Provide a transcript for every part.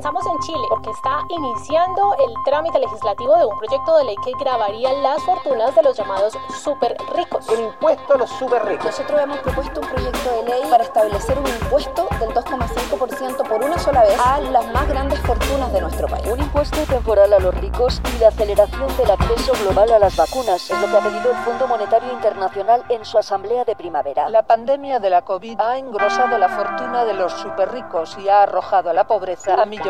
comenzamos en Chile porque está iniciando el trámite legislativo de un proyecto de ley que grabaría las fortunas de los llamados super ricos. Un impuesto a los super ricos. Nosotros hemos propuesto un proyecto de ley para establecer un impuesto del 2,5% por una sola vez a las más grandes fortunas de nuestro país. Un impuesto temporal a los ricos y la aceleración del acceso global a las vacunas es lo que ha pedido el Fondo Monetario Internacional en su asamblea de primavera. La pandemia de la COVID ha engrosado la fortuna de los super ricos y ha arrojado a la pobreza a millones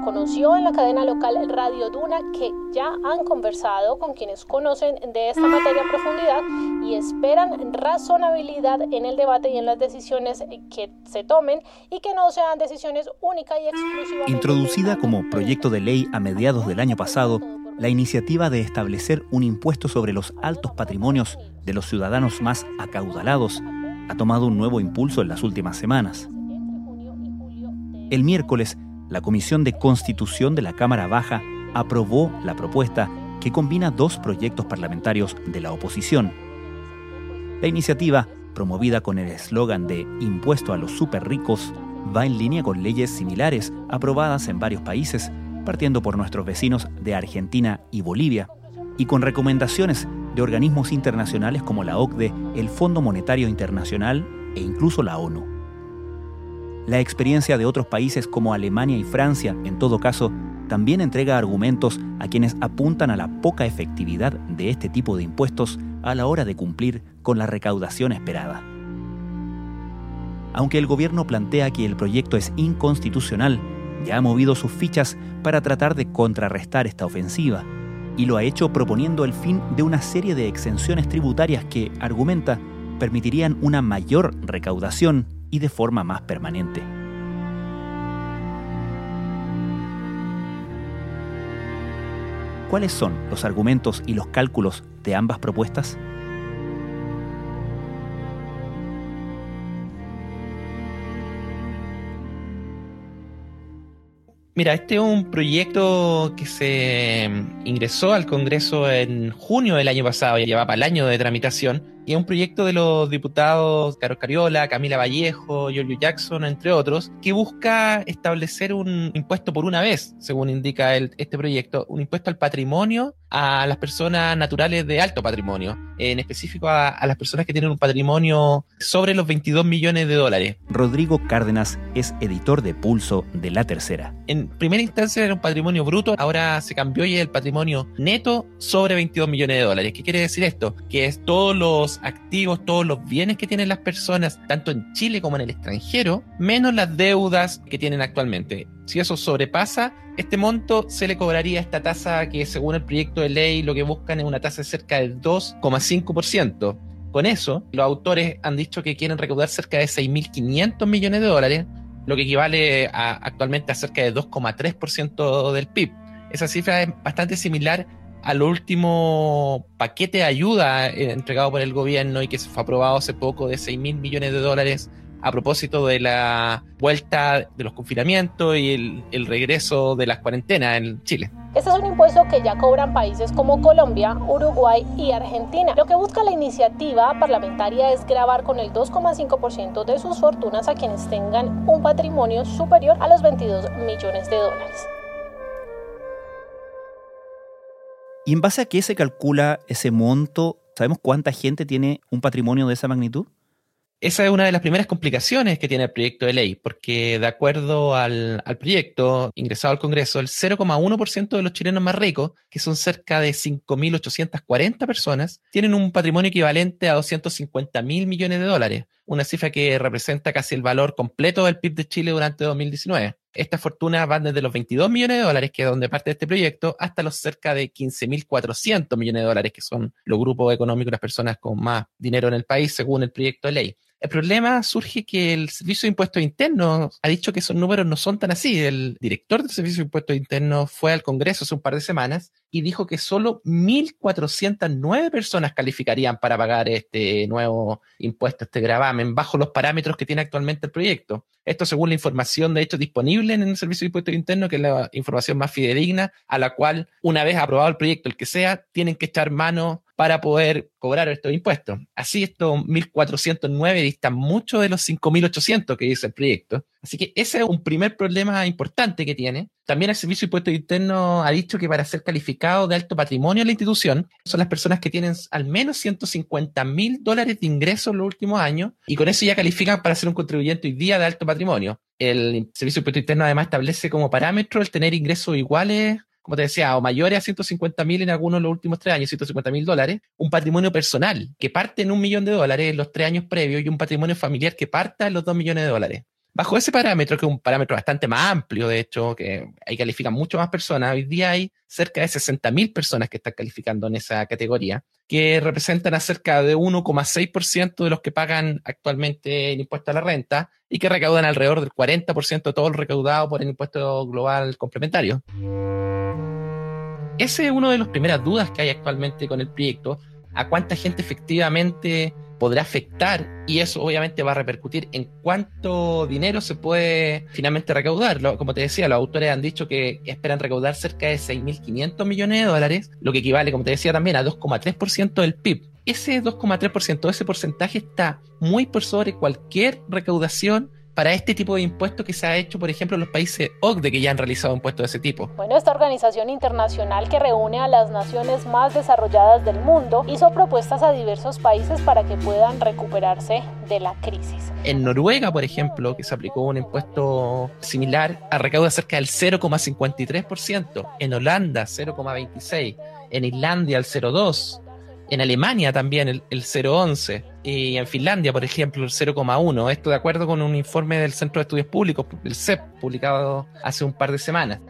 Reconoció en la cadena local Radio Duna que ya han conversado con quienes conocen de esta materia a profundidad y esperan razonabilidad en el debate y en las decisiones que se tomen y que no sean decisiones únicas y exclusivamente. Introducida como proyecto de ley a mediados del año pasado, la iniciativa de establecer un impuesto sobre los altos patrimonios de los ciudadanos más acaudalados ha tomado un nuevo impulso en las últimas semanas. El miércoles, la Comisión de Constitución de la Cámara Baja aprobó la propuesta que combina dos proyectos parlamentarios de la oposición. La iniciativa, promovida con el eslogan de Impuesto a los super ricos, va en línea con leyes similares aprobadas en varios países, partiendo por nuestros vecinos de Argentina y Bolivia, y con recomendaciones de organismos internacionales como la OCDE, el Fondo Monetario Internacional e incluso la ONU. La experiencia de otros países como Alemania y Francia, en todo caso, también entrega argumentos a quienes apuntan a la poca efectividad de este tipo de impuestos a la hora de cumplir con la recaudación esperada. Aunque el gobierno plantea que el proyecto es inconstitucional, ya ha movido sus fichas para tratar de contrarrestar esta ofensiva, y lo ha hecho proponiendo el fin de una serie de exenciones tributarias que, argumenta, permitirían una mayor recaudación y de forma más permanente. ¿Cuáles son los argumentos y los cálculos de ambas propuestas? Mira, este es un proyecto que se ingresó al Congreso en junio del año pasado, ya lleva para el año de tramitación, y es un proyecto de los diputados Carlos Cariola, Camila Vallejo, Giorgio Jackson, entre otros, que busca establecer un impuesto por una vez, según indica el, este proyecto, un impuesto al patrimonio a las personas naturales de alto patrimonio, en específico a, a las personas que tienen un patrimonio sobre los 22 millones de dólares. Rodrigo Cárdenas es editor de Pulso de La Tercera. En primera instancia era un patrimonio bruto, ahora se cambió y es el patrimonio neto sobre 22 millones de dólares. ¿Qué quiere decir esto? Que es todos los activos, todos los bienes que tienen las personas, tanto en Chile como en el extranjero, menos las deudas que tienen actualmente. Si eso sobrepasa este monto, se le cobraría esta tasa que según el proyecto de ley lo que buscan es una tasa de cerca del 2,5%. Con eso, los autores han dicho que quieren recaudar cerca de 6.500 millones de dólares, lo que equivale a, actualmente a cerca de 2,3% del PIB. Esa cifra es bastante similar al último paquete de ayuda eh, entregado por el gobierno y que se fue aprobado hace poco de 6 mil millones de dólares a propósito de la vuelta de los confinamientos y el, regreso de las cuarentenas en Chile. Este es un impuesto que ya cobran países como Colombia, Uruguay y Argentina. Lo que busca la iniciativa parlamentaria es grabar con el 2,5% de sus fortunas a quienes tengan un patrimonio superior a los 22 millones de dólares. ¿Y en base a qué se calcula ese monto? ¿Sabemos cuánta gente tiene un patrimonio de esa magnitud? Esa es una de las primeras complicaciones que tiene el proyecto de ley, porque de acuerdo al, proyecto ingresado al Congreso, el 0,1% de los chilenos más ricos, que son cerca de 5.840 personas, tienen un patrimonio equivalente a 250 mil millones de dólares, una cifra que representa casi el valor completo del PIB de Chile durante 2019. Estas fortunas van desde los 22 millones de dólares, que es donde parte este proyecto, hasta los cerca de 15.400 millones de dólares, que son los grupos económicos, las personas con más dinero en el país, según el proyecto de ley. El problema surge que el Servicio de Impuestos Internos ha dicho que esos números no son tan así. El director del Servicio de Impuestos Internos fue al Congreso hace un par de semanas y dijo que solo 1.409 personas calificarían para pagar este nuevo impuesto, este gravamen, bajo los parámetros que tiene actualmente el proyecto. Esto según la información, de hecho, disponible en el Servicio de Impuestos Internos, que es la información más fidedigna, a la cual, una vez aprobado el proyecto, el que sea, tienen que echar mano para poder cobrar estos impuestos. Así estos 1.409 distan mucho de los 5.800 que dice el proyecto. Así que ese es un primer problema importante que tiene. También el Servicio de Impuestos Internos ha dicho que para ser calificado de alto patrimonio en la institución son las personas que tienen al menos 150 mil dólares de ingresos en los últimos años y con eso ya califican para ser un contribuyente hoy día de alto patrimonio. El Servicio de Impuestos Internos además establece como parámetro el tener ingresos iguales como te decía, o mayores a 150 mil en algunos de los últimos tres años, 150 mil dólares, un patrimonio personal que parte en un millón de dólares en los tres años previos y un patrimonio familiar que parta en los dos millones de dólares. Bajo ese parámetro, que es un parámetro bastante más amplio, de hecho, que ahí califican mucho más personas, hoy día hay cerca de 60.000 personas que están calificando en esa categoría, que representan a cerca de 1,6% de los que pagan actualmente el impuesto a la renta y que recaudan alrededor del 40% de todo el recaudado por el impuesto global complementario. Ese es uno de las primeras dudas que hay actualmente con el proyecto, a cuánta gente efectivamente podrá afectar y eso obviamente va a repercutir en cuánto dinero se puede finalmente recaudar. como te decía, los autores han dicho que esperan recaudar cerca de 6.500 millones de dólares, lo que equivale, como te decía también, a 2,3% del PIB. Ese 2,3%, ese porcentaje está muy por sobre cualquier recaudación para este tipo de impuestos que se ha hecho, por ejemplo, en los países OCDE que ya han realizado impuestos de ese tipo. Bueno, esta organización internacional que reúne a las naciones más desarrolladas del mundo hizo propuestas a diversos países para que puedan recuperarse de la crisis. En Noruega, por ejemplo, que se aplicó un impuesto similar, a recauda cerca del 0,53%, en Holanda 0,26%, en Islandia el 0,2%, en Alemania también el, el 0,11 y en Finlandia, por ejemplo, el 0,1. Esto de acuerdo con un informe del Centro de Estudios Públicos, el CEP, publicado hace un par de semanas.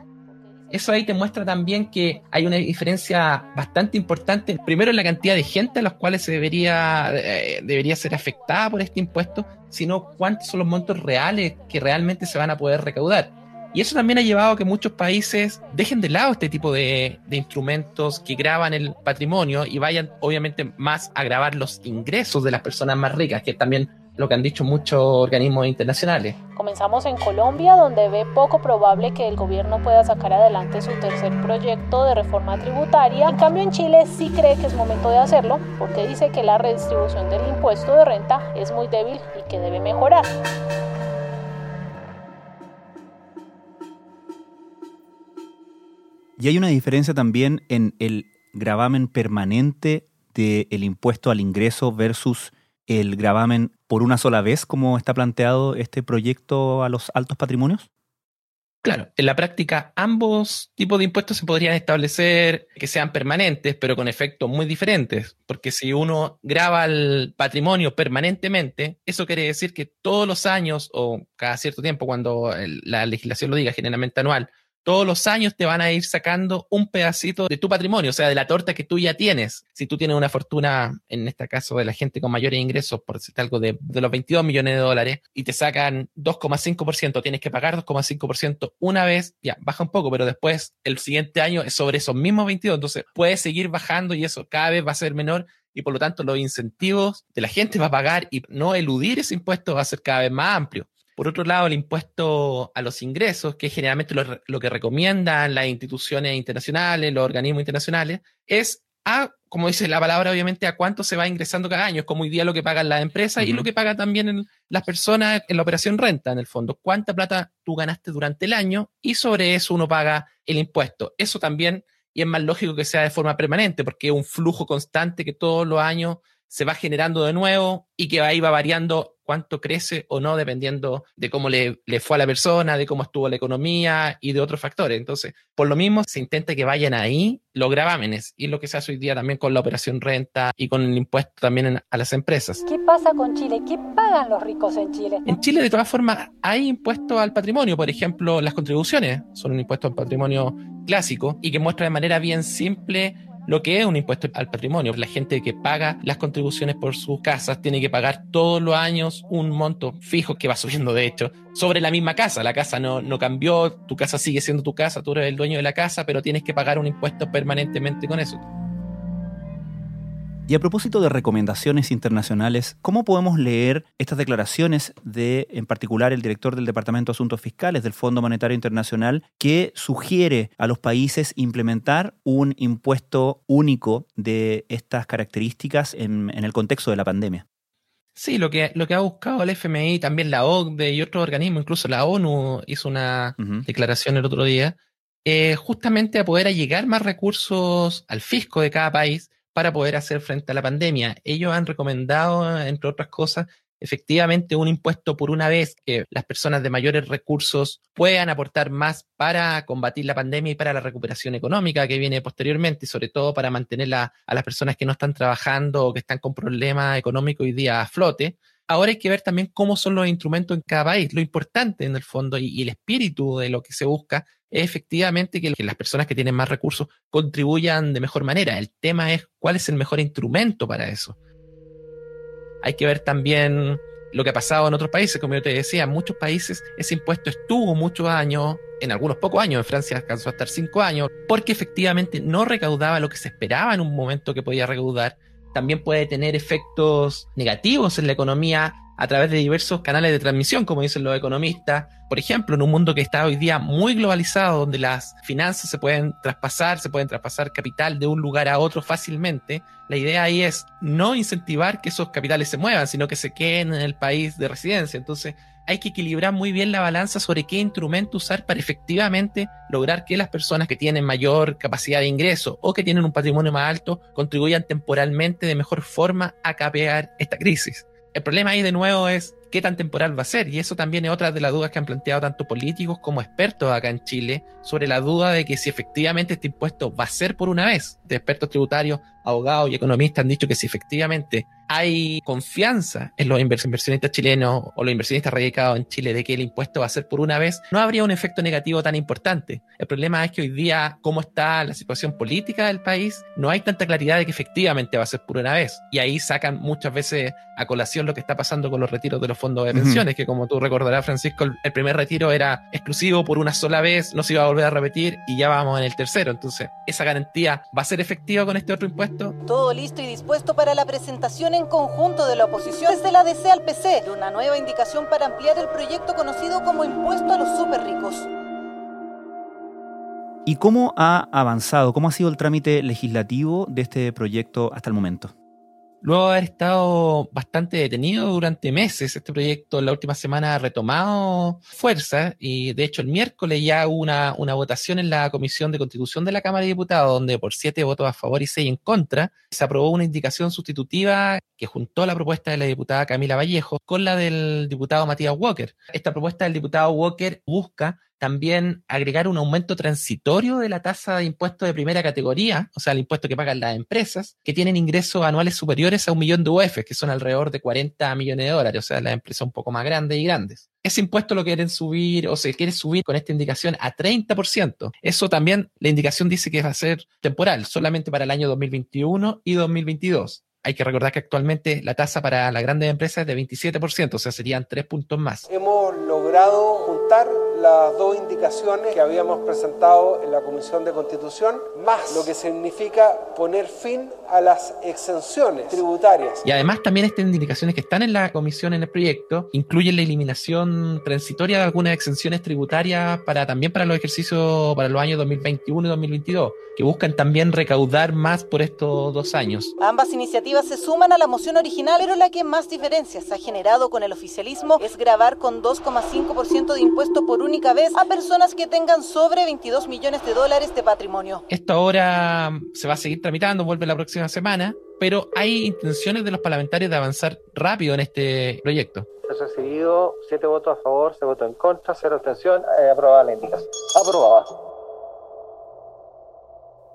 Eso ahí te muestra también que hay una diferencia bastante importante, primero en la cantidad de gente a los cuales se debería, eh, debería ser afectada por este impuesto, sino cuántos son los montos reales que realmente se van a poder recaudar. Y eso también ha llevado a que muchos países dejen de lado este tipo de, instrumentos que graban el patrimonio y vayan obviamente más a grabar los ingresos de las personas más ricas, que es también lo que han dicho muchos organismos internacionales. Comenzamos en Colombia, donde ve poco probable que el gobierno pueda sacar adelante su tercer proyecto de reforma tributaria. En cambio, en Chile sí cree que es momento de hacerlo, porque dice que la redistribución del impuesto de renta es muy débil y que debe mejorar. Y hay una diferencia también en el gravamen permanente del impuesto al ingreso versus el gravamen por una sola vez, como está planteado este proyecto a los altos patrimonios? Claro, en la práctica ambos tipos de impuestos se podrían establecer que sean permanentes, pero con efectos muy diferentes, porque si uno graba el patrimonio permanentemente, eso quiere decir que todos los años o cada cierto tiempo, cuando la legislación lo diga, generalmente anual, todos los años te van a ir sacando un pedacito de tu patrimonio, o sea, de la torta que tú ya tienes. Si tú tienes una fortuna, en este caso de la gente con mayores ingresos, por decirte algo de, los 22 millones de dólares, y te sacan 2,5%, tienes que pagar 2,5% una vez, ya, baja un poco, pero después el siguiente año es sobre esos mismos 22, entonces puedes seguir bajando y eso cada vez va a ser menor y por lo tanto los incentivos de la gente va a pagar y no eludir ese impuesto va a ser cada vez más amplio. Por otro lado, el impuesto a los ingresos, que es generalmente lo, que recomiendan las instituciones internacionales, los organismos internacionales, es a, como dice la palabra, obviamente, a cuánto se va ingresando cada año. Es como hoy día lo que pagan las empresas y lo que pagan también las personas en la operación renta, en el fondo. Cuánta plata tú ganaste durante el año y sobre eso uno paga el impuesto. Eso también, y es más lógico que sea de forma permanente, porque es un flujo constante que todos los años se va generando de nuevo y que ahí va variando cuánto crece o no dependiendo de cómo le, fue a la persona, de cómo estuvo la economía y de otros factores. Entonces, por lo mismo, se intenta que vayan ahí los gravámenes y lo que se hace hoy día también con la operación renta y con el impuesto también a las empresas. ¿Qué pasa con Chile? ¿Qué pagan los ricos en Chile? En Chile, de todas formas, hay impuestos al patrimonio. Por ejemplo, las contribuciones son un impuesto al patrimonio clásico y que muestra de manera bien simple lo que es un impuesto al patrimonio. La gente que paga las contribuciones por sus casas tiene que pagar todos los años un monto fijo que va subiendo, de hecho, sobre la misma casa. La casa no, no cambió, tu casa sigue siendo tu casa, tú eres el dueño de la casa, pero tienes que pagar un impuesto permanentemente con eso. Y a propósito de recomendaciones internacionales, ¿cómo podemos leer estas declaraciones de, en particular, el director del Departamento de Asuntos Fiscales del Fondo Monetario Internacional, que sugiere a los países implementar un impuesto único de estas características en, el contexto de la pandemia? Sí, lo que, lo que ha buscado el FMI, también la OCDE y otros organismos, incluso la ONU hizo una declaración el otro día, eh, justamente a poder llegar más recursos al fisco de cada país para poder hacer frente a la pandemia. Ellos han recomendado, entre otras cosas, efectivamente un impuesto por una vez que las personas de mayores recursos puedan aportar más para combatir la pandemia y para la recuperación económica que viene posteriormente y sobre todo para mantener a las personas que no están trabajando o que están con problemas económicos hoy día a flote. Ahora hay que ver también cómo son los instrumentos en cada país. Lo importante en el fondo y, el espíritu de lo que se busca es efectivamente que, las personas que tienen más recursos contribuyan de mejor manera. El tema es cuál es el mejor instrumento para eso. Hay que ver también lo que ha pasado en otros países, como yo te decía, en muchos países ese impuesto estuvo muchos años, en algunos pocos años, en Francia alcanzó a estar cinco años, porque efectivamente no recaudaba lo que se esperaba en un momento que podía recaudar también puede tener efectos negativos en la economía a través de diversos canales de transmisión, como dicen los economistas. Por ejemplo, en un mundo que está hoy día muy globalizado, donde las finanzas se pueden traspasar, se pueden traspasar capital de un lugar a otro fácilmente, la idea ahí es no incentivar que esos capitales se muevan, sino que se queden en el país de residencia. Entonces, hay que equilibrar muy bien la balanza sobre qué instrumento usar para efectivamente lograr que las personas que tienen mayor capacidad de ingreso o que tienen un patrimonio más alto contribuyan temporalmente de mejor forma a capear esta crisis. El problema ahí de nuevo es qué tan temporal va a ser. Y eso también es otra de las dudas que han planteado tanto políticos como expertos acá en Chile sobre la duda de que si efectivamente este impuesto va a ser por una vez. De expertos tributarios, abogados y economistas han dicho que si efectivamente hay confianza en los inversionistas chilenos o los inversionistas radicados en Chile de que el impuesto va a ser por una vez, no habría un efecto negativo tan importante. El problema es que hoy día, cómo está la situación política del país, no hay tanta claridad de que efectivamente va a ser por una vez. Y ahí sacan muchas veces a colación lo que está pasando con los retiros de los fondos de pensiones, que como tú recordarás, Francisco, el primer retiro era exclusivo por una sola vez, no se iba a volver a repetir y ya vamos en el tercero. Entonces, ¿esa garantía va a ser efectiva con este otro impuesto? Todo listo y dispuesto para la presentación en conjunto de la oposición desde la DC al PC una nueva indicación para ampliar el proyecto conocido como impuesto a los super ricos. ¿Y cómo ha avanzado, cómo ha sido el trámite legislativo de este proyecto hasta el momento? Luego de haber estado bastante detenido durante meses, este proyecto la última semana ha retomado fuerza y de hecho el miércoles ya hubo una, una votación en la Comisión de Constitución de la Cámara de Diputados donde por siete votos a favor y seis en contra se aprobó una indicación sustitutiva que juntó la propuesta de la diputada Camila Vallejo con la del diputado Matías Walker. Esta propuesta del diputado Walker busca también agregar un aumento transitorio de la tasa de impuesto de primera categoría, o sea, el impuesto que pagan las empresas, que tienen ingresos anuales superiores a un millón de UF, que son alrededor de 40 millones de dólares, o sea, las empresas un poco más grandes y grandes. Ese impuesto lo quieren subir o se quiere subir con esta indicación a 30%. Eso también la indicación dice que va a ser temporal, solamente para el año 2021 y 2022 hay que recordar que actualmente la tasa para las grandes empresas es de 27%, o sea, serían tres puntos más. Hemos logrado juntar las dos indicaciones que habíamos presentado en la Comisión de Constitución, más lo que significa poner fin a las exenciones tributarias. Y además también estas indicaciones que están en la comisión en el proyecto incluyen la eliminación transitoria de algunas exenciones tributarias para también para los ejercicios para los años 2021 y 2022, que buscan también recaudar más por estos dos años. Ambas iniciativas se suman a la moción original, pero la que más diferencias ha generado con el oficialismo es grabar con 2,5% de impuesto por única vez a personas que tengan sobre 22 millones de dólares de patrimonio. Esto ahora se va a seguir tramitando, vuelve la próxima semana, pero hay intenciones de los parlamentarios de avanzar rápido en este proyecto. Se recibido siete votos a favor, se votó en contra, cero abstención, eh, aprobada la indicación. Aprobada.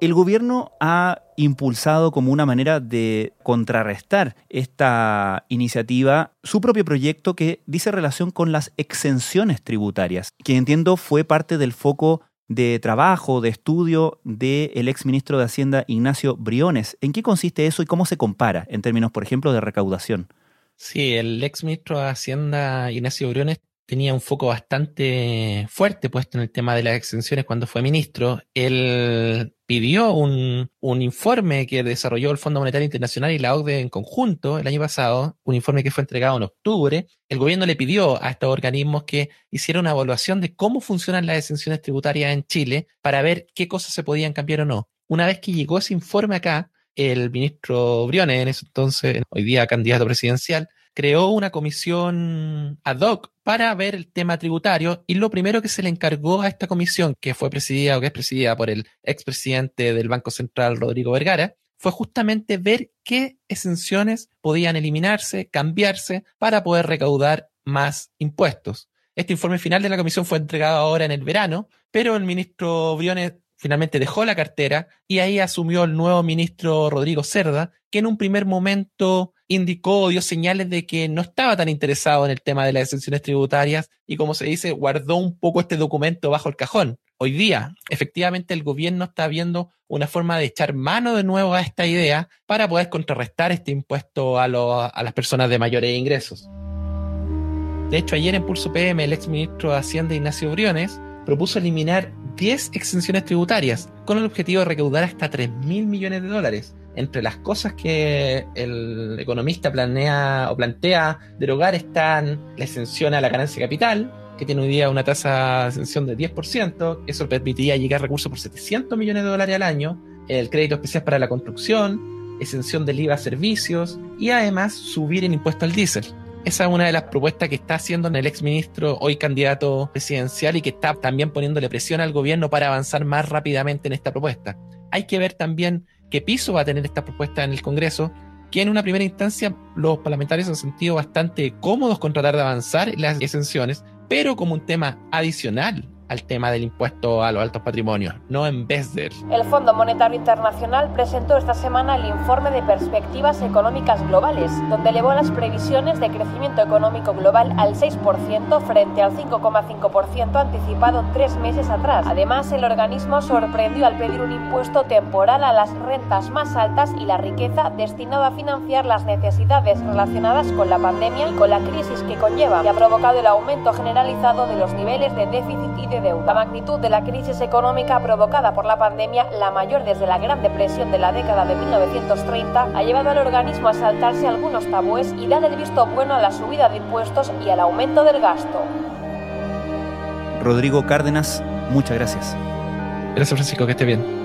El gobierno ha impulsado como una manera de contrarrestar esta iniciativa su propio proyecto que dice relación con las exenciones tributarias, que entiendo fue parte del foco de trabajo, de estudio del ex exministro de Hacienda Ignacio Briones. ¿En qué consiste eso y cómo se compara en términos, por ejemplo, de recaudación? Sí, el exministro de Hacienda Ignacio Briones tenía un foco bastante fuerte puesto en el tema de las exenciones cuando fue ministro. Él pidió un, un, informe que desarrolló el Fondo Monetario Internacional y la OCDE en conjunto el año pasado, un informe que fue entregado en octubre. El gobierno le pidió a estos organismos que hicieran una evaluación de cómo funcionan las exenciones tributarias en Chile para ver qué cosas se podían cambiar o no. Una vez que llegó ese informe acá, el ministro Briones, en ese entonces, hoy día candidato presidencial, creó una comisión ad hoc para ver el tema tributario y lo primero que se le encargó a esta comisión, que fue presidida o que es presidida por el expresidente del Banco Central, Rodrigo Vergara, fue justamente ver qué exenciones podían eliminarse, cambiarse para poder recaudar más impuestos. Este informe final de la comisión fue entregado ahora en el verano, pero el ministro Briones finalmente dejó la cartera y ahí asumió el nuevo ministro Rodrigo Cerda, que en un primer momento indicó dio señales de que no estaba tan interesado en el tema de las exenciones tributarias y, como se dice, guardó un poco este documento bajo el cajón. Hoy día, efectivamente, el gobierno está viendo una forma de echar mano de nuevo a esta idea para poder contrarrestar este impuesto a, a las personas de mayores ingresos. De hecho, ayer en Pulso PM, el exministro de Hacienda Ignacio Briones propuso eliminar 10 exenciones tributarias con el objetivo de recaudar hasta 3 mil millones de dólares. Entre las cosas que el economista planea o plantea derogar están la exención a la ganancia capital, que tiene hoy día una tasa de exención de 10%, eso permitiría llegar a recursos por 700 millones de dólares al año, el crédito especial para la construcción, exención del IVA a servicios y además subir el impuesto al diésel. Esa es una de las propuestas que está haciendo el exministro, hoy candidato presidencial, y que está también poniéndole presión al gobierno para avanzar más rápidamente en esta propuesta. Hay que ver también qué piso va a tener esta propuesta en el Congreso, que en una primera instancia los parlamentarios han sentido bastante cómodos con tratar de avanzar las exenciones, pero como un tema adicional al tema del impuesto a los altos patrimonios, no en vez de... El Fondo Monetario Internacional presentó esta semana el informe de perspectivas económicas globales, donde elevó las previsiones de crecimiento económico global al 6% frente al 5,5% anticipado tres meses atrás. Además, el organismo sorprendió al pedir un impuesto temporal a las rentas más altas y la riqueza destinado a financiar las necesidades relacionadas con la pandemia y con la crisis que conlleva, y ha provocado el aumento generalizado de los niveles de déficit y de la magnitud de la crisis económica provocada por la pandemia, la mayor desde la Gran Depresión de la década de 1930, ha llevado al organismo a saltarse algunos tabúes y dar el visto bueno a la subida de impuestos y al aumento del gasto. Rodrigo Cárdenas, muchas gracias. Gracias Francisco, que esté bien.